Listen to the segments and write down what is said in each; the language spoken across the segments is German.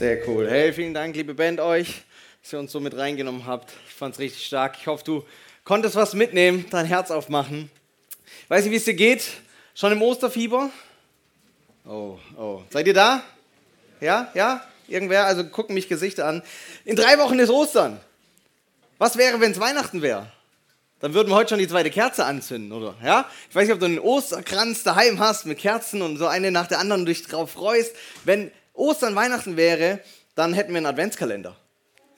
Sehr cool. Hey, vielen Dank, liebe Band, euch, dass ihr uns so mit reingenommen habt. Ich fand es richtig stark. Ich hoffe, du konntest was mitnehmen, dein Herz aufmachen. Weiß nicht, wie es dir geht. Schon im Osterfieber? Oh, oh. Seid ihr da? Ja, ja? Irgendwer? Also gucken mich Gesichter an. In drei Wochen ist Ostern. Was wäre, wenn es Weihnachten wäre? Dann würden wir heute schon die zweite Kerze anzünden, oder? Ja? Ich weiß nicht, ob du einen Osterkranz daheim hast mit Kerzen und so eine nach der anderen und dich drauf freust. Wenn Ostern, Weihnachten wäre, dann hätten wir einen Adventskalender.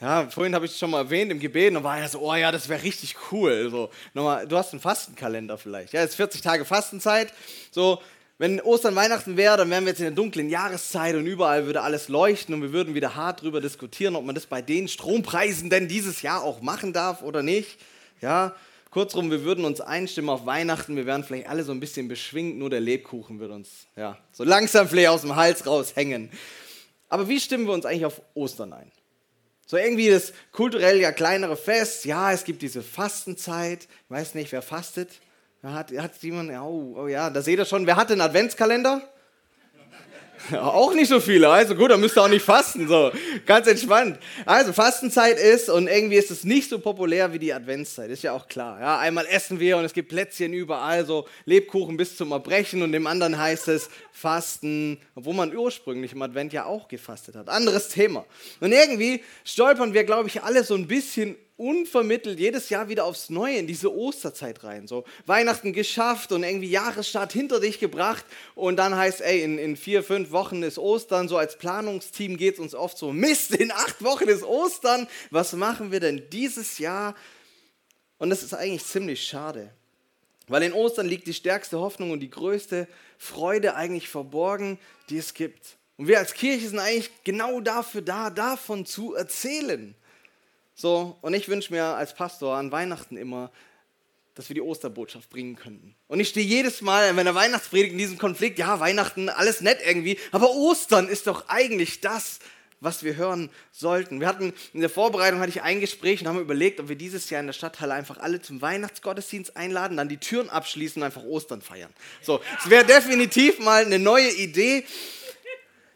Ja, vorhin habe ich es schon mal erwähnt im Gebet und war ja so, oh ja, das wäre richtig cool. So, nochmal, du hast einen Fastenkalender vielleicht. Ja, es ist 40 Tage Fastenzeit. So, wenn Ostern, Weihnachten wäre, dann wären wir jetzt in der dunklen Jahreszeit und überall würde alles leuchten und wir würden wieder hart darüber diskutieren, ob man das bei den Strompreisen denn dieses Jahr auch machen darf oder nicht. Ja, kurzum, wir würden uns einstimmen auf Weihnachten, wir wären vielleicht alle so ein bisschen beschwingt, nur der Lebkuchen würde uns ja, so langsam vielleicht aus dem Hals raushängen. Aber wie stimmen wir uns eigentlich auf Ostern ein? So irgendwie das kulturell ja kleinere Fest, ja, es gibt diese Fastenzeit, ich weiß nicht, wer fastet. Hat, hat jemand, oh, oh ja, da seht ihr schon, wer hat den Adventskalender? Auch nicht so viele, also gut, dann müsst ihr auch nicht fasten, so ganz entspannt. Also Fastenzeit ist und irgendwie ist es nicht so populär wie die Adventszeit, ist ja auch klar. Ja, einmal essen wir und es gibt Plätzchen überall, so Lebkuchen bis zum Erbrechen und dem anderen heißt es Fasten, obwohl man ursprünglich im Advent ja auch gefastet hat. Anderes Thema. Und irgendwie stolpern wir, glaube ich, alle so ein bisschen unvermittelt jedes Jahr wieder aufs Neue in diese Osterzeit rein. So Weihnachten geschafft und irgendwie Jahresstart hinter dich gebracht und dann heißt, ey, in, in vier, fünf Wochen ist Ostern. So als Planungsteam geht es uns oft so, Mist, in acht Wochen ist Ostern. Was machen wir denn dieses Jahr? Und das ist eigentlich ziemlich schade. Weil in Ostern liegt die stärkste Hoffnung und die größte Freude eigentlich verborgen, die es gibt. Und wir als Kirche sind eigentlich genau dafür da, davon zu erzählen. So, und ich wünsche mir als Pastor an Weihnachten immer, dass wir die Osterbotschaft bringen könnten. Und ich stehe jedes Mal, wenn der Weihnachtspredigt in diesem Konflikt, ja, Weihnachten, alles nett irgendwie, aber Ostern ist doch eigentlich das, was wir hören sollten. Wir hatten in der Vorbereitung hatte ich ein Gespräch und haben überlegt, ob wir dieses Jahr in der Stadthalle einfach alle zum Weihnachtsgottesdienst einladen, dann die Türen abschließen und einfach Ostern feiern. So, es wäre definitiv mal eine neue Idee.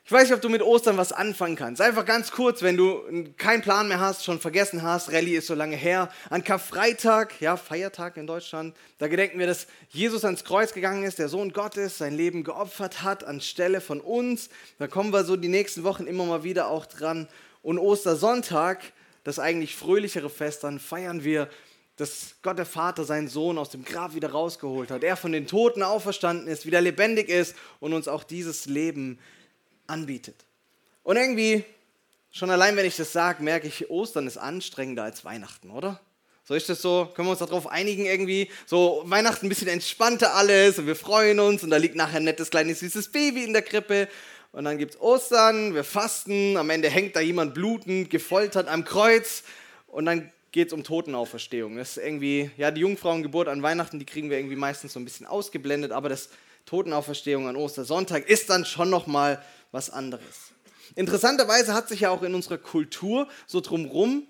Ich weiß nicht, ob du mit Ostern was anfangen kannst. Einfach ganz kurz, wenn du keinen Plan mehr hast, schon vergessen hast, Rallye ist so lange her. An Karfreitag, ja, Feiertag in Deutschland, da gedenken wir, dass Jesus ans Kreuz gegangen ist, der Sohn Gottes, sein Leben geopfert hat anstelle von uns. Da kommen wir so die nächsten Wochen immer mal wieder auch dran. Und Ostersonntag, das eigentlich fröhlichere Fest, dann feiern wir dass Gott der Vater seinen Sohn aus dem Grab wieder rausgeholt hat, er von den Toten auferstanden ist, wieder lebendig ist und uns auch dieses Leben anbietet. Und irgendwie, schon allein wenn ich das sage, merke ich, Ostern ist anstrengender als Weihnachten, oder? So ist das so, können wir uns darauf einigen irgendwie? So Weihnachten ein bisschen entspannter alles und wir freuen uns und da liegt nachher ein nettes kleines süßes Baby in der Krippe und dann gibt es Ostern, wir fasten, am Ende hängt da jemand blutend, gefoltert am Kreuz und dann geht es um Totenauferstehung. Das ist irgendwie, ja, die Jungfrauengeburt an Weihnachten, die kriegen wir irgendwie meistens so ein bisschen ausgeblendet, aber das Totenauferstehung an Ostersonntag ist dann schon nochmal was anderes. Interessanterweise hat sich ja auch in unserer Kultur so drumherum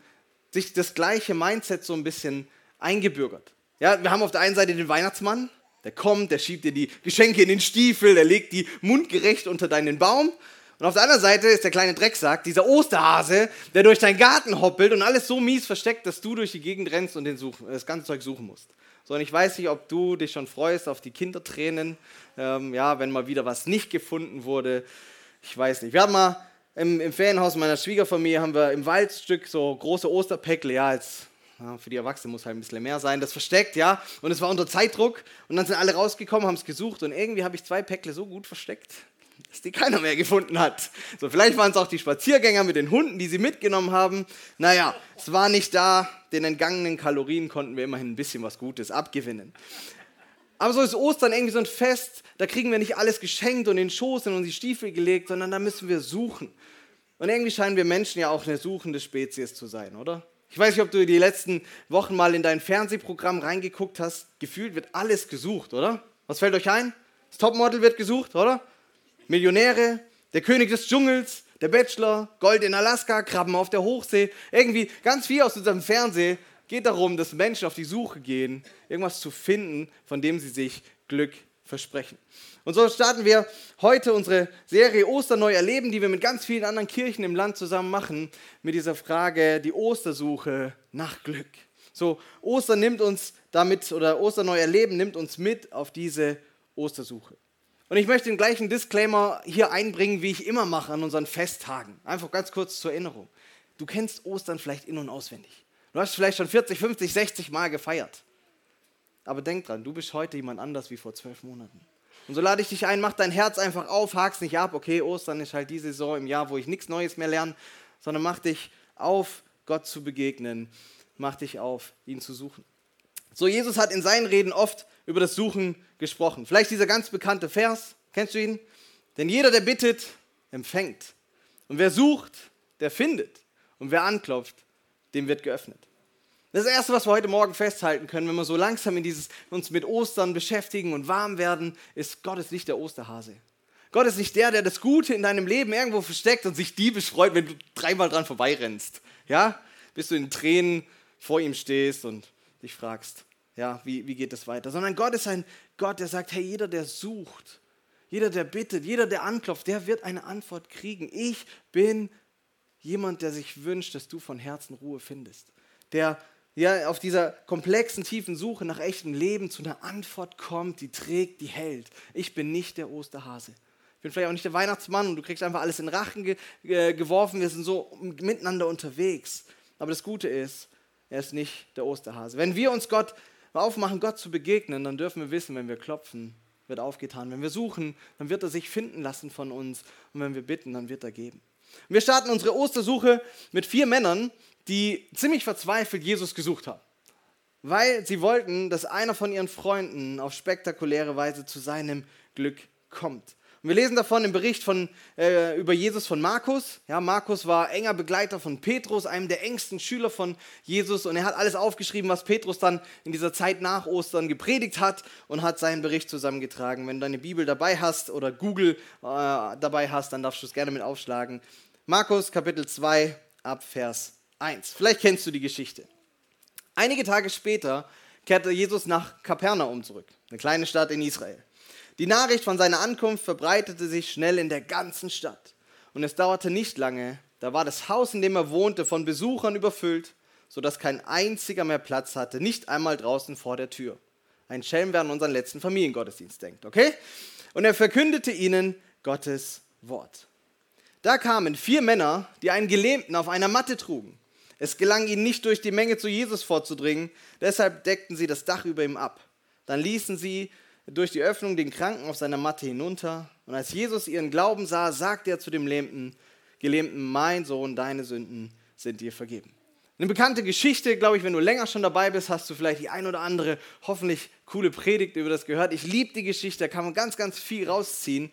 sich das gleiche Mindset so ein bisschen eingebürgert. Ja, wir haben auf der einen Seite den Weihnachtsmann, der kommt, der schiebt dir die Geschenke in den Stiefel, der legt die mundgerecht unter deinen Baum. Und auf der anderen Seite ist der kleine Drecksack, dieser Osterhase, der durch deinen Garten hoppelt und alles so mies versteckt, dass du durch die Gegend rennst und den suchen, das ganze Zeug suchen musst. So, und ich weiß nicht, ob du dich schon freust auf die Kindertränen, ähm, ja, wenn mal wieder was nicht gefunden wurde ich weiß nicht. Wir haben mal im, im Ferienhaus meiner Schwiegerfamilie haben wir im Waldstück so große Osterpäckle, ja, jetzt ja, für die Erwachsenen muss halt ein bisschen mehr sein, das versteckt, ja, und es war unter Zeitdruck und dann sind alle rausgekommen, haben es gesucht und irgendwie habe ich zwei Päckle so gut versteckt, dass die keiner mehr gefunden hat. So, vielleicht waren es auch die Spaziergänger mit den Hunden, die sie mitgenommen haben. Naja, es war nicht da, den entgangenen Kalorien konnten wir immerhin ein bisschen was Gutes abgewinnen. Aber so ist Ostern irgendwie so ein Fest, da kriegen wir nicht alles geschenkt und in den Schoß und in die Stiefel gelegt, sondern da müssen wir suchen. Und irgendwie scheinen wir Menschen ja auch eine suchende Spezies zu sein, oder? Ich weiß nicht, ob du die letzten Wochen mal in dein Fernsehprogramm reingeguckt hast. Gefühlt wird alles gesucht, oder? Was fällt euch ein? Das Topmodel wird gesucht, oder? Millionäre, der König des Dschungels, der Bachelor, Gold in Alaska, Krabben auf der Hochsee. Irgendwie ganz viel aus unserem Fernsehen geht darum, dass Menschen auf die Suche gehen, irgendwas zu finden, von dem sie sich Glück versprechen. Und so starten wir heute unsere Serie Ostern neu erleben, die wir mit ganz vielen anderen Kirchen im Land zusammen machen, mit dieser Frage, die Ostersuche nach Glück. So, Ostern nimmt uns damit, oder Ostern neu erleben nimmt uns mit auf diese Ostersuche. Und ich möchte den gleichen Disclaimer hier einbringen, wie ich immer mache an unseren Festtagen. Einfach ganz kurz zur Erinnerung. Du kennst Ostern vielleicht in- und auswendig. Du hast vielleicht schon 40, 50, 60 Mal gefeiert. Aber denk dran, du bist heute jemand anders wie vor zwölf Monaten. Und so lade ich dich ein, mach dein Herz einfach auf, hak's nicht ab, okay, Ostern ist halt die Saison im Jahr, wo ich nichts Neues mehr lerne, sondern mach dich auf, Gott zu begegnen, mach dich auf, ihn zu suchen. So, Jesus hat in seinen Reden oft über das Suchen gesprochen. Vielleicht dieser ganz bekannte Vers, kennst du ihn? Denn jeder, der bittet, empfängt. Und wer sucht, der findet. Und wer anklopft, dem wird geöffnet. Das Erste, was wir heute Morgen festhalten können, wenn wir so langsam in dieses, uns mit Ostern beschäftigen und warm werden, ist, Gott ist nicht der Osterhase. Gott ist nicht der, der das Gute in deinem Leben irgendwo versteckt und sich diebisch freut, wenn du dreimal dran vorbeirennst. Ja? Bis du in Tränen vor ihm stehst und dich fragst, ja, wie, wie geht es weiter? Sondern Gott ist ein Gott, der sagt, hey, jeder, der sucht, jeder, der bittet, jeder, der anklopft, der wird eine Antwort kriegen. Ich bin jemand, der sich wünscht, dass du von Herzen Ruhe findest. Der ja, auf dieser komplexen, tiefen Suche nach echtem Leben zu einer Antwort kommt, die trägt, die hält. Ich bin nicht der Osterhase. Ich bin vielleicht auch nicht der Weihnachtsmann und du kriegst einfach alles in Rachen ge äh, geworfen. Wir sind so miteinander unterwegs. Aber das Gute ist, er ist nicht der Osterhase. Wenn wir uns Gott aufmachen, Gott zu begegnen, dann dürfen wir wissen, wenn wir klopfen, wird aufgetan. Wenn wir suchen, dann wird er sich finden lassen von uns. Und wenn wir bitten, dann wird er geben. Wir starten unsere Ostersuche mit vier Männern, die ziemlich verzweifelt Jesus gesucht haben. Weil sie wollten, dass einer von ihren Freunden auf spektakuläre Weise zu seinem Glück kommt. Und wir lesen davon im Bericht von, äh, über Jesus von Markus. Ja, Markus war enger Begleiter von Petrus, einem der engsten Schüler von Jesus. Und er hat alles aufgeschrieben, was Petrus dann in dieser Zeit nach Ostern gepredigt hat und hat seinen Bericht zusammengetragen. Wenn du deine Bibel dabei hast oder Google äh, dabei hast, dann darfst du es gerne mit aufschlagen. Markus Kapitel 2 ab Vers 1. Vielleicht kennst du die Geschichte. Einige Tage später kehrte Jesus nach Kapernaum zurück, eine kleine Stadt in Israel. Die Nachricht von seiner Ankunft verbreitete sich schnell in der ganzen Stadt. Und es dauerte nicht lange, da war das Haus, in dem er wohnte, von Besuchern überfüllt, sodass kein einziger mehr Platz hatte, nicht einmal draußen vor der Tür. Ein Schelm, wer an unseren letzten Familiengottesdienst denkt, okay? Und er verkündete ihnen Gottes Wort. Da kamen vier Männer, die einen Gelähmten auf einer Matte trugen. Es gelang ihnen nicht, durch die Menge zu Jesus vorzudringen, deshalb deckten sie das Dach über ihm ab. Dann ließen sie durch die Öffnung den Kranken auf seiner Matte hinunter. Und als Jesus ihren Glauben sah, sagte er zu dem Lähmten, Gelähmten, mein Sohn, deine Sünden sind dir vergeben. Eine bekannte Geschichte, glaube ich, wenn du länger schon dabei bist, hast du vielleicht die ein oder andere hoffentlich coole Predigt über das gehört. Ich liebe die Geschichte, da kann man ganz, ganz viel rausziehen.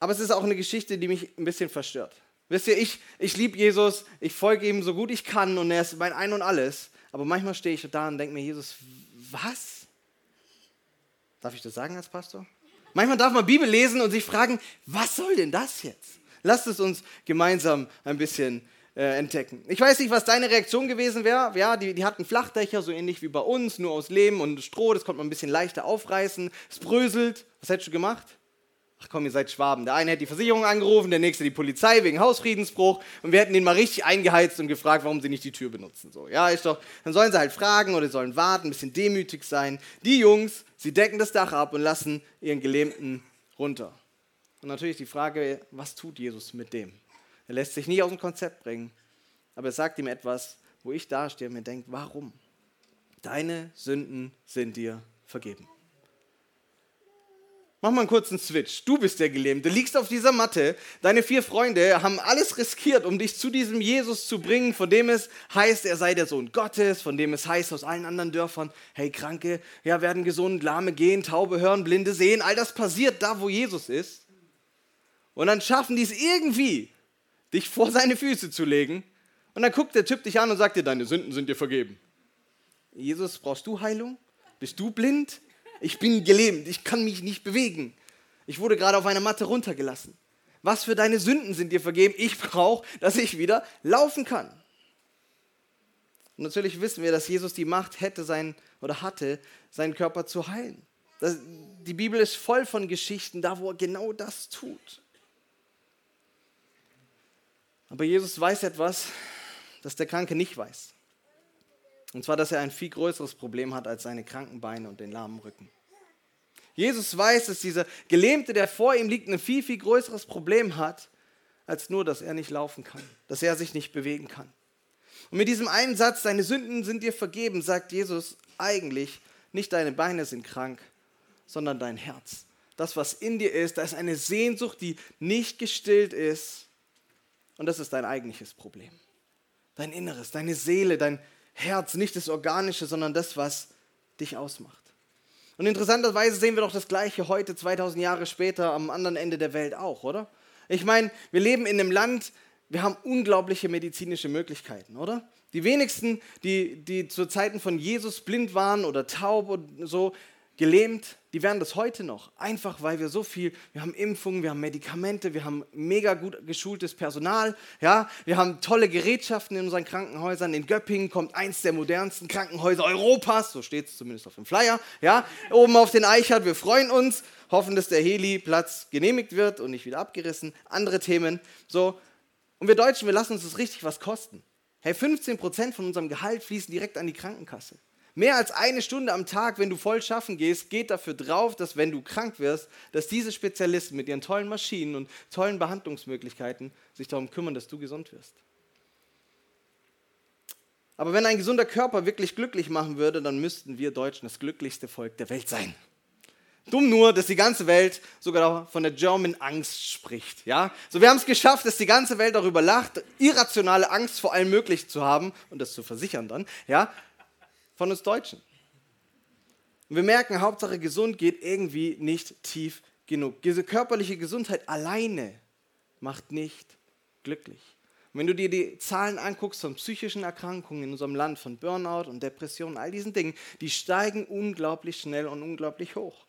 Aber es ist auch eine Geschichte, die mich ein bisschen verstört. Wisst ihr, ich, ich liebe Jesus, ich folge ihm so gut ich kann und er ist mein Ein und Alles. Aber manchmal stehe ich da und denke mir, Jesus, was? Darf ich das sagen als Pastor? Manchmal darf man Bibel lesen und sich fragen, was soll denn das jetzt? Lasst es uns gemeinsam ein bisschen äh, entdecken. Ich weiß nicht, was deine Reaktion gewesen wäre. Ja, die, die hatten Flachdächer, so ähnlich wie bei uns, nur aus Lehm und Stroh. Das konnte man ein bisschen leichter aufreißen. Es bröselt. Was hättest du gemacht? Ach komm, ihr seid Schwaben. Der eine hätte die Versicherung angerufen, der nächste die Polizei wegen Hausfriedensbruch und wir hätten den mal richtig eingeheizt und gefragt, warum sie nicht die Tür benutzen. So, ja, ist doch, dann sollen sie halt fragen oder sollen warten, ein bisschen demütig sein. Die Jungs, sie decken das Dach ab und lassen ihren Gelähmten runter. Und natürlich die Frage, was tut Jesus mit dem? Er lässt sich nie aus dem Konzept bringen, aber er sagt ihm etwas, wo ich dastehe und mir denke, warum? Deine Sünden sind dir vergeben. Mach mal einen kurzen Switch. Du bist der Gelähmte, liegst auf dieser Matte. Deine vier Freunde haben alles riskiert, um dich zu diesem Jesus zu bringen, von dem es heißt, er sei der Sohn Gottes, von dem es heißt aus allen anderen Dörfern, hey, Kranke ja, werden gesund, Lahme gehen, Taube hören, Blinde sehen. All das passiert da, wo Jesus ist. Und dann schaffen die es irgendwie, dich vor seine Füße zu legen. Und dann guckt der Typ dich an und sagt dir, deine Sünden sind dir vergeben. Jesus, brauchst du Heilung? Bist du blind? Ich bin gelähmt, ich kann mich nicht bewegen. Ich wurde gerade auf einer Matte runtergelassen. Was für deine Sünden sind dir vergeben? Ich brauche, dass ich wieder laufen kann. Und natürlich wissen wir, dass Jesus die Macht hätte sein oder hatte, seinen Körper zu heilen. Das, die Bibel ist voll von Geschichten, da wo er genau das tut. Aber Jesus weiß etwas, das der Kranke nicht weiß. Und zwar, dass er ein viel größeres Problem hat als seine kranken Beine und den lahmen Rücken. Jesus weiß, dass dieser Gelähmte, der vor ihm liegt, ein viel, viel größeres Problem hat, als nur, dass er nicht laufen kann, dass er sich nicht bewegen kann. Und mit diesem einen Satz, deine Sünden sind dir vergeben, sagt Jesus eigentlich, nicht deine Beine sind krank, sondern dein Herz. Das, was in dir ist, da ist eine Sehnsucht, die nicht gestillt ist. Und das ist dein eigentliches Problem. Dein Inneres, deine Seele, dein Herz, nicht das Organische, sondern das, was dich ausmacht. Und interessanterweise sehen wir doch das Gleiche heute, 2000 Jahre später, am anderen Ende der Welt auch, oder? Ich meine, wir leben in einem Land, wir haben unglaubliche medizinische Möglichkeiten, oder? Die wenigsten, die, die zu Zeiten von Jesus blind waren oder taub und so, gelähmt, die werden das heute noch. Einfach weil wir so viel, wir haben Impfungen, wir haben Medikamente, wir haben mega gut geschultes Personal, ja, wir haben tolle Gerätschaften in unseren Krankenhäusern. In Göppingen kommt eins der modernsten Krankenhäuser Europas, so steht es zumindest auf dem Flyer, ja, oben auf den Eichert, wir freuen uns, hoffen, dass der Heli-Platz genehmigt wird und nicht wieder abgerissen. Andere Themen, so. Und wir Deutschen, wir lassen uns das richtig was kosten. Hey, 15% von unserem Gehalt fließen direkt an die Krankenkasse. Mehr als eine Stunde am Tag, wenn du voll schaffen gehst, geht dafür drauf, dass wenn du krank wirst, dass diese Spezialisten mit ihren tollen Maschinen und tollen Behandlungsmöglichkeiten sich darum kümmern, dass du gesund wirst. Aber wenn ein gesunder Körper wirklich glücklich machen würde, dann müssten wir Deutschen das glücklichste Volk der Welt sein. Dumm nur, dass die ganze Welt sogar von der German Angst spricht. Ja? So, wir haben es geschafft, dass die ganze Welt darüber lacht, irrationale Angst vor allem möglich zu haben und das zu versichern dann. Ja? Von uns Deutschen. Und wir merken, Hauptsache gesund geht irgendwie nicht tief genug. Diese körperliche Gesundheit alleine macht nicht glücklich. Und wenn du dir die Zahlen anguckst von psychischen Erkrankungen in unserem Land, von Burnout und Depressionen, all diesen Dingen, die steigen unglaublich schnell und unglaublich hoch.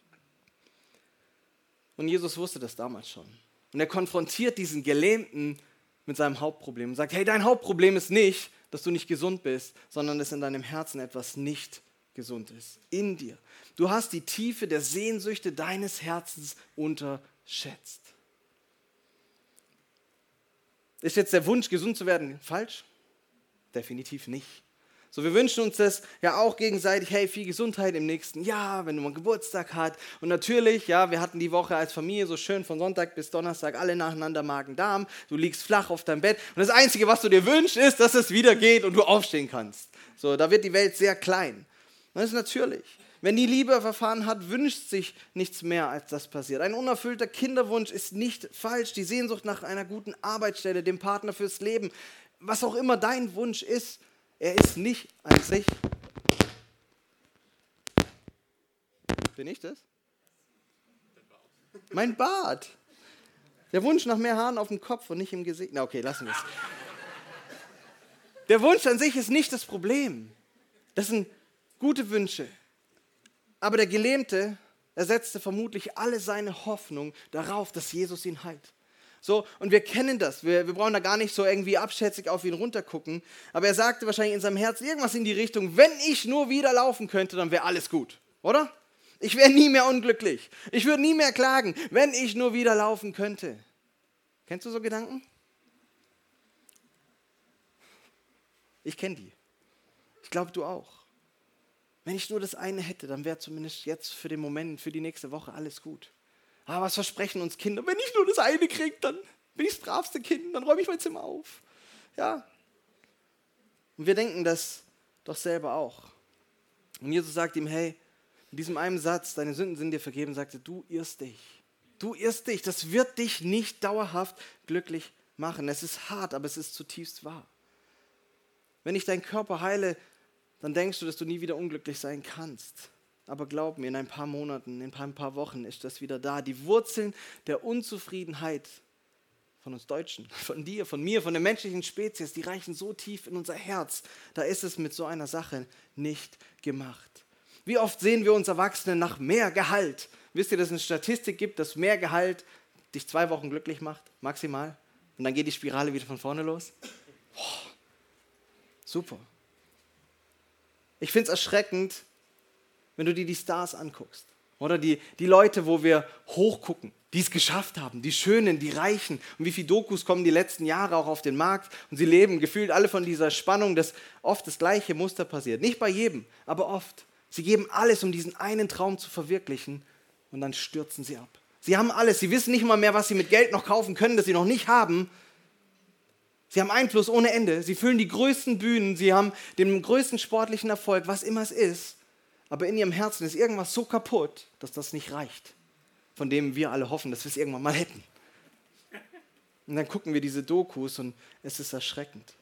Und Jesus wusste das damals schon. Und er konfrontiert diesen Gelähmten mit seinem Hauptproblem und sagt, hey, dein Hauptproblem ist nicht, dass du nicht gesund bist, sondern dass in deinem Herzen etwas nicht gesund ist. In dir. Du hast die Tiefe der Sehnsüchte deines Herzens unterschätzt. Ist jetzt der Wunsch, gesund zu werden, falsch? Definitiv nicht. So, wir wünschen uns das ja auch gegenseitig, hey, viel Gesundheit im nächsten Jahr, wenn du mal Geburtstag hast. Und natürlich, ja, wir hatten die Woche als Familie so schön von Sonntag bis Donnerstag alle nacheinander Magen-Darm. Du liegst flach auf deinem Bett. Und das Einzige, was du dir wünschst, ist, dass es wieder geht und du aufstehen kannst. So, da wird die Welt sehr klein. das ist natürlich. Wenn die Liebe verfahren hat, wünscht sich nichts mehr, als das passiert. Ein unerfüllter Kinderwunsch ist nicht falsch. Die Sehnsucht nach einer guten Arbeitsstelle, dem Partner fürs Leben, was auch immer dein Wunsch ist, er ist nicht an sich. Bin ich das? Mein Bart. Der Wunsch nach mehr Haaren auf dem Kopf und nicht im Gesicht. Na, okay, lassen wir es. Der Wunsch an sich ist nicht das Problem. Das sind gute Wünsche. Aber der Gelähmte, er setzte vermutlich alle seine Hoffnung darauf, dass Jesus ihn heilt. So, und wir kennen das. Wir, wir brauchen da gar nicht so irgendwie abschätzig auf ihn runtergucken. Aber er sagte wahrscheinlich in seinem Herzen irgendwas in die Richtung, wenn ich nur wieder laufen könnte, dann wäre alles gut. Oder? Ich wäre nie mehr unglücklich. Ich würde nie mehr klagen, wenn ich nur wieder laufen könnte. Kennst du so Gedanken? Ich kenne die. Ich glaube, du auch. Wenn ich nur das eine hätte, dann wäre zumindest jetzt für den Moment, für die nächste Woche alles gut. Ah, was versprechen uns Kinder? Wenn ich nur das eine kriege, dann bin ich das bravste Kind, dann räume ich mein Zimmer auf. Ja. Und wir denken das doch selber auch. Und Jesus sagt ihm, hey, in diesem einen Satz, deine Sünden sind dir vergeben, sagte, du irrst dich. Du irrst dich, das wird dich nicht dauerhaft glücklich machen. Es ist hart, aber es ist zutiefst wahr. Wenn ich deinen Körper heile, dann denkst du, dass du nie wieder unglücklich sein kannst. Aber glaub mir, in ein paar Monaten, in ein paar Wochen ist das wieder da. Die Wurzeln der Unzufriedenheit von uns Deutschen, von dir, von mir, von der menschlichen Spezies, die reichen so tief in unser Herz. Da ist es mit so einer Sache nicht gemacht. Wie oft sehen wir uns Erwachsene nach mehr Gehalt? Wisst ihr, dass es eine Statistik gibt, dass mehr Gehalt dich zwei Wochen glücklich macht, maximal? Und dann geht die Spirale wieder von vorne los? Boah, super. Ich finde es erschreckend, wenn du dir die Stars anguckst. Oder die, die Leute, wo wir hochgucken, die es geschafft haben, die Schönen, die Reichen. Und wie viele Dokus kommen die letzten Jahre auch auf den Markt und sie leben gefühlt alle von dieser Spannung, dass oft das gleiche Muster passiert. Nicht bei jedem, aber oft. Sie geben alles, um diesen einen Traum zu verwirklichen und dann stürzen sie ab. Sie haben alles, sie wissen nicht mal mehr, was sie mit Geld noch kaufen können, das sie noch nicht haben. Sie haben Einfluss ohne Ende, sie füllen die größten Bühnen, sie haben den größten sportlichen Erfolg, was immer es ist. Aber in ihrem Herzen ist irgendwas so kaputt, dass das nicht reicht, von dem wir alle hoffen, dass wir es irgendwann mal hätten. Und dann gucken wir diese Dokus und es ist erschreckend.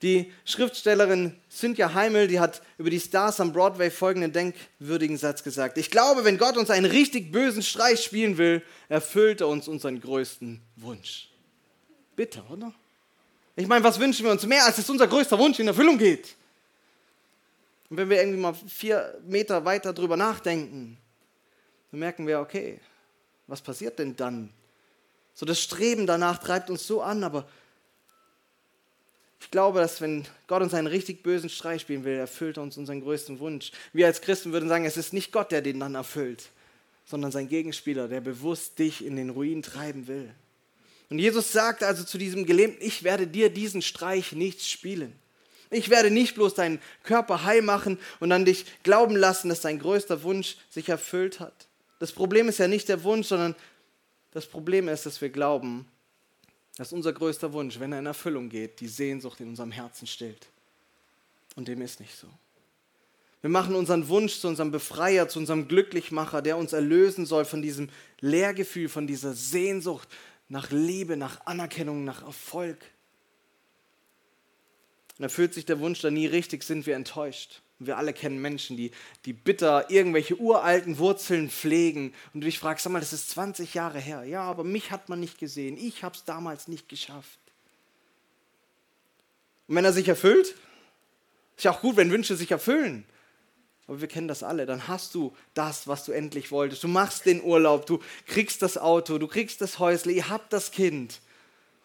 Die Schriftstellerin Cynthia Heimel, die hat über die Stars am Broadway folgenden denkwürdigen Satz gesagt. Ich glaube, wenn Gott uns einen richtig bösen Streich spielen will, erfüllt er uns unseren größten Wunsch. Bitter, oder? Ich meine, was wünschen wir uns mehr, als dass unser größter Wunsch in Erfüllung geht? Und wenn wir irgendwie mal vier Meter weiter drüber nachdenken, dann merken wir, okay, was passiert denn dann? So das Streben danach treibt uns so an, aber ich glaube, dass wenn Gott uns einen richtig bösen Streich spielen will, erfüllt er uns unseren größten Wunsch. Wir als Christen würden sagen, es ist nicht Gott, der den dann erfüllt, sondern sein Gegenspieler, der bewusst dich in den Ruin treiben will. Und Jesus sagt also zu diesem Gelähmten, ich werde dir diesen Streich nicht spielen. Ich werde nicht bloß deinen Körper heil machen und dann dich glauben lassen, dass dein größter Wunsch sich erfüllt hat. Das Problem ist ja nicht der Wunsch, sondern das Problem ist, dass wir glauben, dass unser größter Wunsch, wenn er in Erfüllung geht, die Sehnsucht in unserem Herzen stillt. Und dem ist nicht so. Wir machen unseren Wunsch zu unserem Befreier, zu unserem Glücklichmacher, der uns erlösen soll von diesem Leergefühl, von dieser Sehnsucht nach Liebe, nach Anerkennung, nach Erfolg. Und erfüllt sich der Wunsch dann nie richtig, sind wir enttäuscht. Und wir alle kennen Menschen, die, die bitter irgendwelche uralten Wurzeln pflegen. Und du dich fragst, sag mal, das ist 20 Jahre her. Ja, aber mich hat man nicht gesehen. Ich habe es damals nicht geschafft. Und wenn er sich erfüllt, ist ja auch gut, wenn Wünsche sich erfüllen. Aber wir kennen das alle. Dann hast du das, was du endlich wolltest. Du machst den Urlaub, du kriegst das Auto, du kriegst das Häusle, ihr habt das Kind.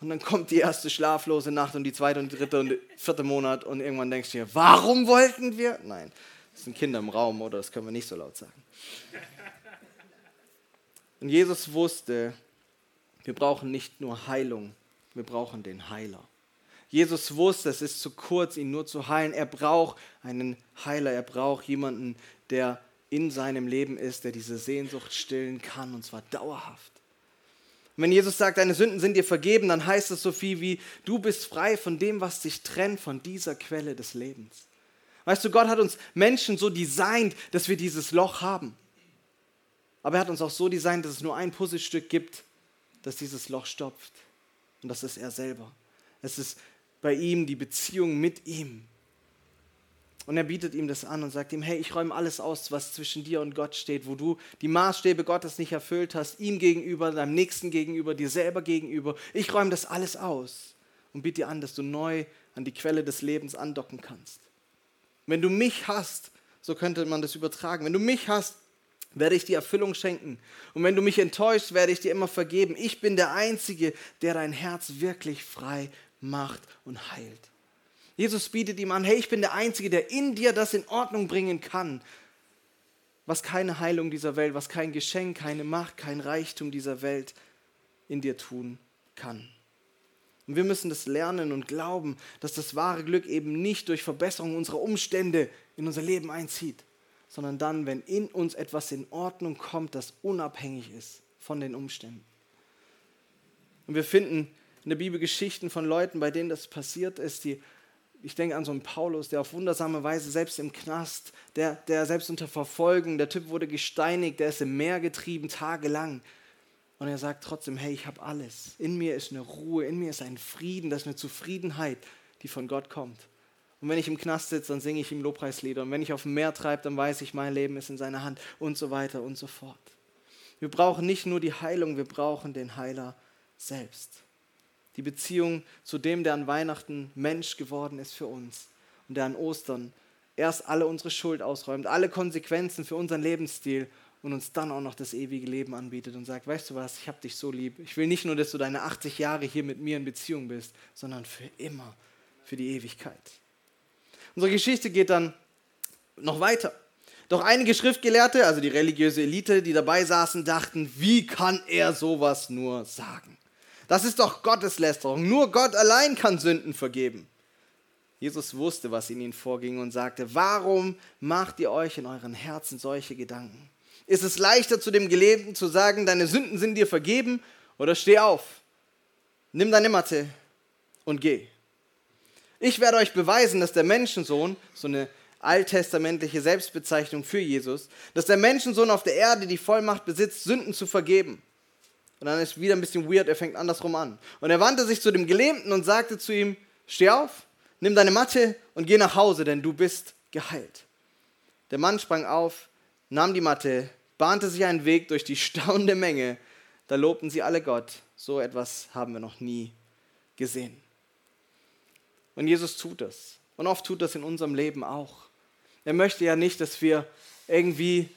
Und dann kommt die erste schlaflose Nacht und die zweite und dritte und vierte Monat und irgendwann denkst du dir, warum wollten wir? Nein, das sind Kinder im Raum oder das können wir nicht so laut sagen. Und Jesus wusste, wir brauchen nicht nur Heilung, wir brauchen den Heiler. Jesus wusste, es ist zu kurz, ihn nur zu heilen. Er braucht einen Heiler, er braucht jemanden, der in seinem Leben ist, der diese Sehnsucht stillen kann und zwar dauerhaft. Und wenn Jesus sagt, deine Sünden sind dir vergeben, dann heißt es so viel wie, du bist frei von dem, was dich trennt von dieser Quelle des Lebens. Weißt du, Gott hat uns Menschen so designt, dass wir dieses Loch haben. Aber er hat uns auch so designt, dass es nur ein Puzzlestück gibt, das dieses Loch stopft. Und das ist er selber. Es ist bei ihm die Beziehung mit ihm. Und er bietet ihm das an und sagt ihm, hey, ich räume alles aus, was zwischen dir und Gott steht, wo du die Maßstäbe Gottes nicht erfüllt hast, ihm gegenüber, deinem Nächsten gegenüber, dir selber gegenüber. Ich räume das alles aus und biete dir an, dass du neu an die Quelle des Lebens andocken kannst. Wenn du mich hast, so könnte man das übertragen, wenn du mich hast, werde ich dir Erfüllung schenken. Und wenn du mich enttäuscht, werde ich dir immer vergeben. Ich bin der Einzige, der dein Herz wirklich frei macht und heilt. Jesus bietet ihm an, hey, ich bin der Einzige, der in dir das in Ordnung bringen kann, was keine Heilung dieser Welt, was kein Geschenk, keine Macht, kein Reichtum dieser Welt in dir tun kann. Und wir müssen das lernen und glauben, dass das wahre Glück eben nicht durch Verbesserung unserer Umstände in unser Leben einzieht, sondern dann, wenn in uns etwas in Ordnung kommt, das unabhängig ist von den Umständen. Und wir finden in der Bibel Geschichten von Leuten, bei denen das passiert ist, die ich denke an so einen Paulus, der auf wundersame Weise selbst im Knast, der, der selbst unter Verfolgung, der Typ wurde gesteinigt, der ist im Meer getrieben, tagelang. Und er sagt trotzdem, hey, ich habe alles. In mir ist eine Ruhe, in mir ist ein Frieden, das ist eine Zufriedenheit, die von Gott kommt. Und wenn ich im Knast sitze, dann singe ich ihm Lobpreislieder. Und wenn ich auf dem Meer treibe, dann weiß ich, mein Leben ist in seiner Hand und so weiter und so fort. Wir brauchen nicht nur die Heilung, wir brauchen den Heiler selbst. Die Beziehung zu dem, der an Weihnachten Mensch geworden ist für uns und der an Ostern erst alle unsere Schuld ausräumt, alle Konsequenzen für unseren Lebensstil und uns dann auch noch das ewige Leben anbietet und sagt, weißt du was, ich habe dich so lieb. Ich will nicht nur, dass du deine 80 Jahre hier mit mir in Beziehung bist, sondern für immer, für die Ewigkeit. Unsere Geschichte geht dann noch weiter. Doch einige Schriftgelehrte, also die religiöse Elite, die dabei saßen, dachten, wie kann er sowas nur sagen? Das ist doch Gotteslästerung. Nur Gott allein kann Sünden vergeben. Jesus wusste, was in ihnen vorging und sagte, warum macht ihr euch in euren Herzen solche Gedanken? Ist es leichter zu dem Gelebten zu sagen, deine Sünden sind dir vergeben oder steh auf, nimm deine Matte und geh. Ich werde euch beweisen, dass der Menschensohn, so eine alttestamentliche Selbstbezeichnung für Jesus, dass der Menschensohn auf der Erde die Vollmacht besitzt, Sünden zu vergeben. Und dann ist wieder ein bisschen weird, er fängt andersrum an. Und er wandte sich zu dem Gelähmten und sagte zu ihm, steh auf, nimm deine Matte und geh nach Hause, denn du bist geheilt. Der Mann sprang auf, nahm die Matte, bahnte sich einen Weg durch die staunende Menge. Da lobten sie alle Gott. So etwas haben wir noch nie gesehen. Und Jesus tut das. Und oft tut das in unserem Leben auch. Er möchte ja nicht, dass wir irgendwie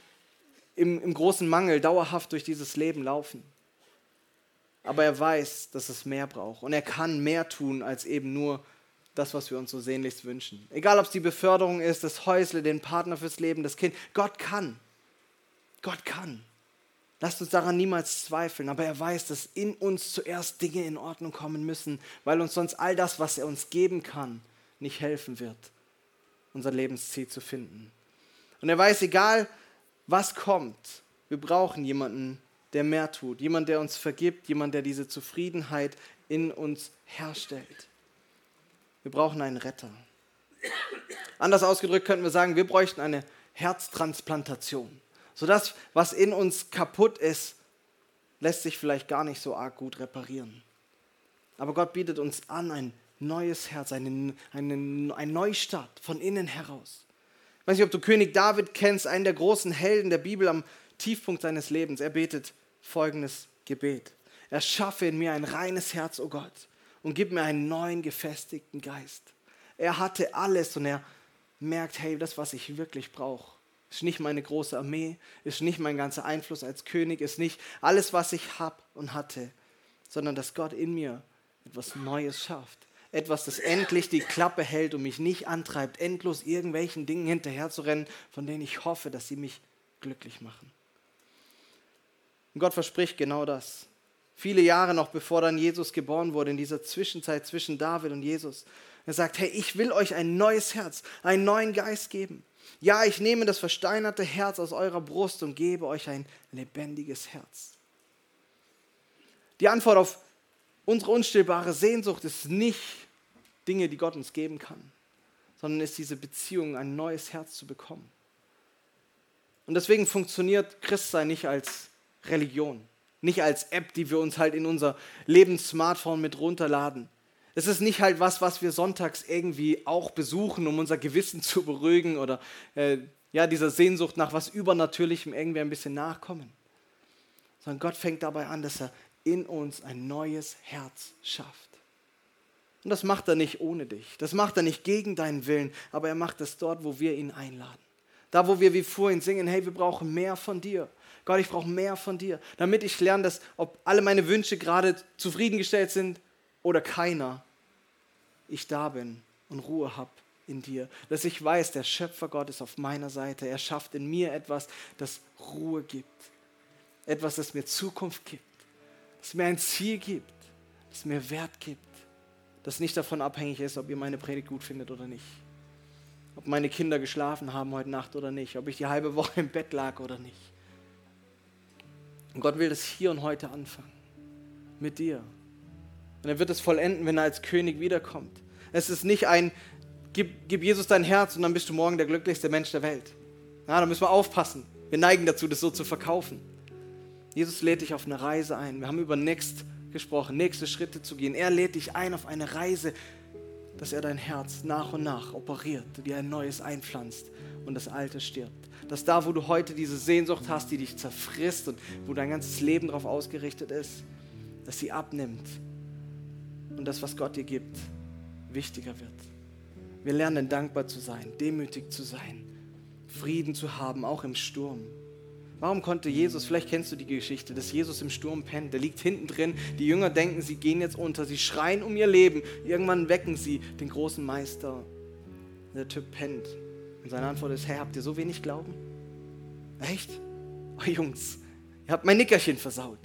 im, im großen Mangel dauerhaft durch dieses Leben laufen. Aber er weiß, dass es mehr braucht. Und er kann mehr tun, als eben nur das, was wir uns so sehnlichst wünschen. Egal, ob es die Beförderung ist, das Häusle, den Partner fürs Leben, das Kind. Gott kann. Gott kann. Lasst uns daran niemals zweifeln, aber er weiß, dass in uns zuerst Dinge in Ordnung kommen müssen, weil uns sonst all das, was er uns geben kann, nicht helfen wird, unser Lebensziel zu finden. Und er weiß, egal was kommt, wir brauchen jemanden, der mehr tut, jemand, der uns vergibt, jemand, der diese Zufriedenheit in uns herstellt. Wir brauchen einen Retter. Anders ausgedrückt könnten wir sagen, wir bräuchten eine Herztransplantation. So das, was in uns kaputt ist, lässt sich vielleicht gar nicht so arg gut reparieren. Aber Gott bietet uns an ein neues Herz, einen, einen, ein Neustart von innen heraus. Ich weiß nicht, ob du König David kennst, einen der großen Helden der Bibel am Tiefpunkt seines Lebens. Er betet folgendes Gebet. Er schaffe in mir ein reines Herz, o oh Gott, und gib mir einen neuen, gefestigten Geist. Er hatte alles und er merkt, hey, das, was ich wirklich brauche, ist nicht meine große Armee, ist nicht mein ganzer Einfluss als König, ist nicht alles, was ich habe und hatte, sondern dass Gott in mir etwas Neues schafft. Etwas, das endlich die Klappe hält und mich nicht antreibt, endlos irgendwelchen Dingen hinterherzurennen, von denen ich hoffe, dass sie mich glücklich machen. Und Gott verspricht genau das. Viele Jahre noch bevor dann Jesus geboren wurde, in dieser Zwischenzeit zwischen David und Jesus. Er sagt, hey, ich will euch ein neues Herz, einen neuen Geist geben. Ja, ich nehme das versteinerte Herz aus eurer Brust und gebe euch ein lebendiges Herz. Die Antwort auf unsere unstillbare Sehnsucht ist nicht Dinge, die Gott uns geben kann, sondern ist diese Beziehung, ein neues Herz zu bekommen. Und deswegen funktioniert Christsein nicht als Religion, nicht als App, die wir uns halt in unser Lebenssmartphone mit runterladen, es ist nicht halt was, was wir sonntags irgendwie auch besuchen, um unser Gewissen zu beruhigen oder äh, ja, dieser Sehnsucht nach was Übernatürlichem irgendwie ein bisschen nachkommen. Sondern Gott fängt dabei an, dass er in uns ein neues Herz schafft. Und das macht er nicht ohne dich. Das macht er nicht gegen deinen Willen, aber er macht es dort, wo wir ihn einladen. Da, wo wir wie vorhin singen, hey, wir brauchen mehr von dir. Gott, ich brauche mehr von dir, damit ich lerne, dass ob alle meine Wünsche gerade zufriedengestellt sind oder keiner, ich da bin und Ruhe habe in dir. Dass ich weiß, der Schöpfer Gott ist auf meiner Seite. Er schafft in mir etwas, das Ruhe gibt. Etwas, das mir Zukunft gibt. Das mir ein Ziel gibt. Das mir Wert gibt. Das nicht davon abhängig ist, ob ihr meine Predigt gut findet oder nicht. Ob meine Kinder geschlafen haben heute Nacht oder nicht. Ob ich die halbe Woche im Bett lag oder nicht. Und Gott will das hier und heute anfangen. Mit dir. Und er wird es vollenden, wenn er als König wiederkommt. Es ist nicht ein, gib, gib Jesus dein Herz und dann bist du morgen der glücklichste Mensch der Welt. Ja, da müssen wir aufpassen. Wir neigen dazu, das so zu verkaufen. Jesus lädt dich auf eine Reise ein. Wir haben über Next gesprochen, nächste Schritte zu gehen. Er lädt dich ein auf eine Reise, dass er dein Herz nach und nach operiert, dir ein neues einpflanzt und das alte stirbt. Dass da, wo du heute diese Sehnsucht hast, die dich zerfrisst und wo dein ganzes Leben darauf ausgerichtet ist, dass sie abnimmt und das, was Gott dir gibt, wichtiger wird. Wir lernen dankbar zu sein, demütig zu sein, Frieden zu haben, auch im Sturm. Warum konnte Jesus, vielleicht kennst du die Geschichte, dass Jesus im Sturm pennt, der liegt hinten drin, die Jünger denken, sie gehen jetzt unter, sie schreien um ihr Leben, irgendwann wecken sie den großen Meister. Der Typ pennt. Und seine Antwort ist, hey, habt ihr so wenig Glauben? Echt? Oh Jungs, ihr habt mein Nickerchen versaut.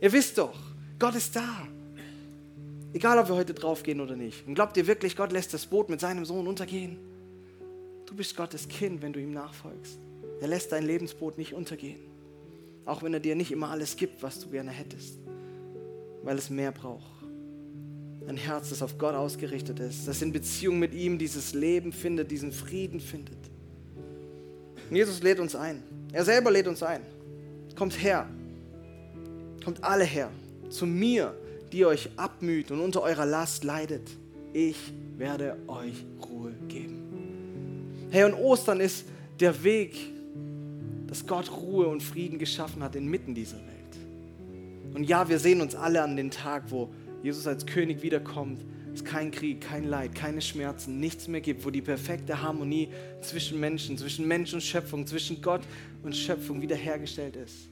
Ihr wisst doch, Gott ist da. Egal, ob wir heute draufgehen oder nicht. Und glaubt ihr wirklich, Gott lässt das Boot mit seinem Sohn untergehen? Du bist Gottes Kind, wenn du ihm nachfolgst. Er lässt dein Lebensboot nicht untergehen. Auch wenn er dir nicht immer alles gibt, was du gerne hättest. Weil es mehr braucht. Ein Herz, das auf Gott ausgerichtet ist, das in Beziehung mit ihm dieses Leben findet, diesen Frieden findet. Und Jesus lädt uns ein. Er selber lädt uns ein. Kommt her. Kommt alle her. Zu mir, die euch abmüht und unter eurer Last leidet. Ich werde euch Ruhe geben. Hey, und Ostern ist der Weg, dass Gott Ruhe und Frieden geschaffen hat inmitten dieser Welt. Und ja, wir sehen uns alle an den Tag, wo Jesus als König wiederkommt, es kein Krieg, kein Leid, keine Schmerzen, nichts mehr gibt, wo die perfekte Harmonie zwischen Menschen, zwischen Mensch und Schöpfung, zwischen Gott und Schöpfung wiederhergestellt ist.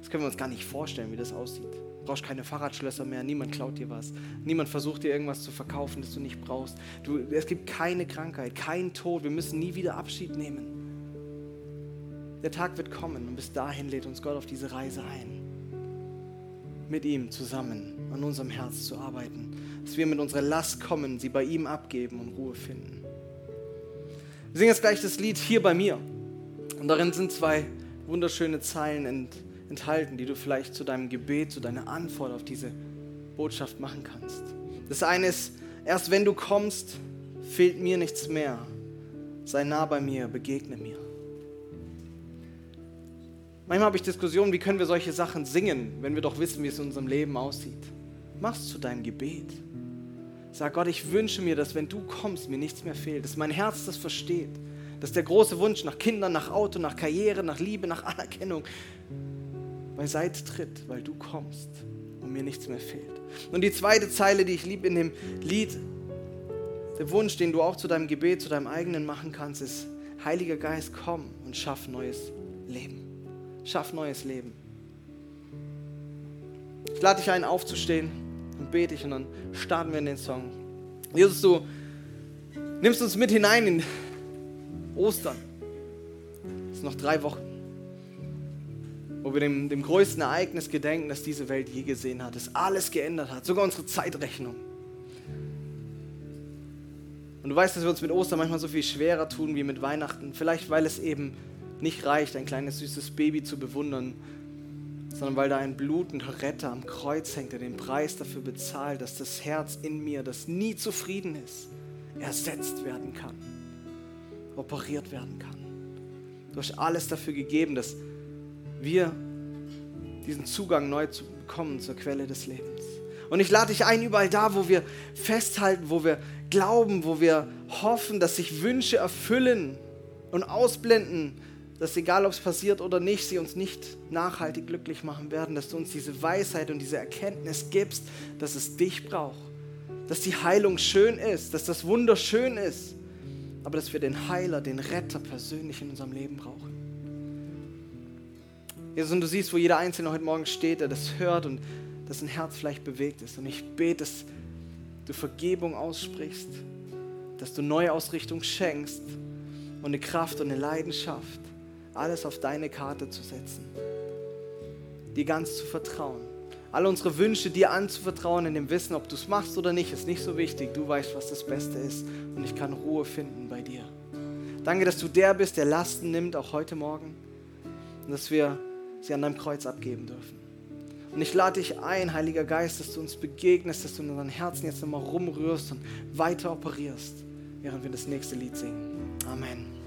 Das können wir uns gar nicht vorstellen, wie das aussieht. Du brauchst keine Fahrradschlösser mehr, niemand klaut dir was, niemand versucht dir irgendwas zu verkaufen, das du nicht brauchst. Du, es gibt keine Krankheit, keinen Tod, wir müssen nie wieder Abschied nehmen. Der Tag wird kommen und bis dahin lädt uns Gott auf diese Reise ein mit ihm zusammen an unserem Herz zu arbeiten. Dass wir mit unserer Last kommen, sie bei ihm abgeben und Ruhe finden. Wir singen jetzt gleich das Lied Hier bei mir. Und darin sind zwei wunderschöne Zeilen ent, enthalten, die du vielleicht zu deinem Gebet, zu deiner Antwort auf diese Botschaft machen kannst. Das eine ist, erst wenn du kommst, fehlt mir nichts mehr. Sei nah bei mir, begegne mir. Manchmal habe ich Diskussionen, wie können wir solche Sachen singen, wenn wir doch wissen, wie es in unserem Leben aussieht. Mach's zu deinem Gebet. Sag Gott, ich wünsche mir, dass wenn du kommst, mir nichts mehr fehlt, dass mein Herz das versteht, dass der große Wunsch nach Kindern, nach Auto, nach Karriere, nach Liebe, nach Anerkennung beiseite tritt, weil du kommst und mir nichts mehr fehlt. Und die zweite Zeile, die ich liebe in dem Lied, der Wunsch, den du auch zu deinem Gebet, zu deinem eigenen machen kannst, ist, Heiliger Geist, komm und schaff neues Leben. Schaff neues Leben. Ich lade dich ein, aufzustehen und bete ich und dann starten wir in den Song. Jesus, du nimmst uns mit hinein in Ostern. Es sind noch drei Wochen, wo wir dem, dem größten Ereignis gedenken, das diese Welt je gesehen hat, das alles geändert hat, sogar unsere Zeitrechnung. Und du weißt, dass wir uns mit Ostern manchmal so viel schwerer tun wie mit Weihnachten. Vielleicht, weil es eben nicht reicht, ein kleines süßes Baby zu bewundern, sondern weil da ein blutender Retter am Kreuz hängt, der den Preis dafür bezahlt, dass das Herz in mir, das nie zufrieden ist, ersetzt werden kann, operiert werden kann. Du hast alles dafür gegeben, dass wir diesen Zugang neu zu bekommen zur Quelle des Lebens. Und ich lade dich ein, überall da, wo wir festhalten, wo wir glauben, wo wir hoffen, dass sich Wünsche erfüllen und ausblenden, dass egal ob es passiert oder nicht, sie uns nicht nachhaltig glücklich machen werden, dass du uns diese Weisheit und diese Erkenntnis gibst, dass es dich braucht, dass die Heilung schön ist, dass das Wunder schön ist, aber dass wir den Heiler, den Retter persönlich in unserem Leben brauchen. Jesus, und du siehst, wo jeder Einzelne heute Morgen steht, der das hört und dass ein Herz vielleicht bewegt ist. Und ich bete, dass du Vergebung aussprichst, dass du Neuausrichtung schenkst und eine Kraft und eine Leidenschaft alles auf deine Karte zu setzen, dir ganz zu vertrauen. Alle unsere Wünsche dir anzuvertrauen in dem Wissen, ob du es machst oder nicht, ist nicht so wichtig. Du weißt, was das Beste ist und ich kann Ruhe finden bei dir. Danke, dass du der bist, der Lasten nimmt, auch heute Morgen und dass wir sie an deinem Kreuz abgeben dürfen. Und ich lade dich ein, Heiliger Geist, dass du uns begegnest, dass du in unseren Herzen jetzt nochmal rumrührst und weiter operierst, während wir das nächste Lied singen. Amen.